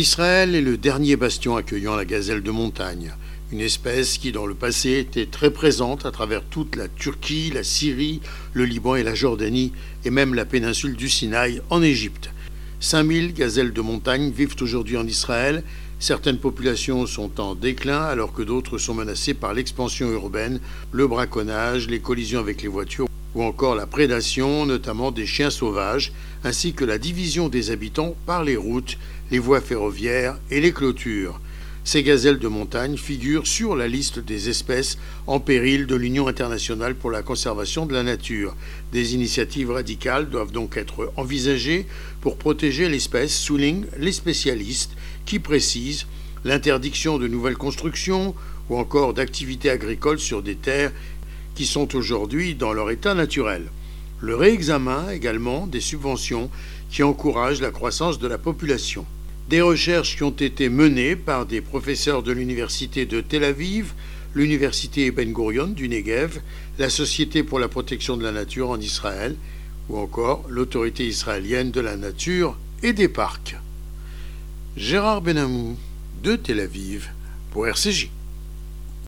Israël est le dernier bastion accueillant la gazelle de montagne, une espèce qui dans le passé était très présente à travers toute la Turquie, la Syrie, le Liban et la Jordanie, et même la péninsule du Sinaï en Égypte. 5000 gazelles de montagne vivent aujourd'hui en Israël. Certaines populations sont en déclin alors que d'autres sont menacées par l'expansion urbaine, le braconnage, les collisions avec les voitures ou encore la prédation, notamment des chiens sauvages, ainsi que la division des habitants par les routes, les voies ferroviaires et les clôtures. Ces gazelles de montagne figurent sur la liste des espèces en péril de l'Union internationale pour la conservation de la nature. Des initiatives radicales doivent donc être envisagées pour protéger l'espèce, soulignent les spécialistes qui précisent l'interdiction de nouvelles constructions ou encore d'activités agricoles sur des terres qui sont aujourd'hui dans leur état naturel. Le réexamen également des subventions qui encouragent la croissance de la population. Des recherches qui ont été menées par des professeurs de l'université de Tel Aviv, l'université Ben Gurion du Negev, la Société pour la protection de la nature en Israël ou encore l'autorité israélienne de la nature et des parcs. Gérard Benamou de Tel Aviv pour RCJ.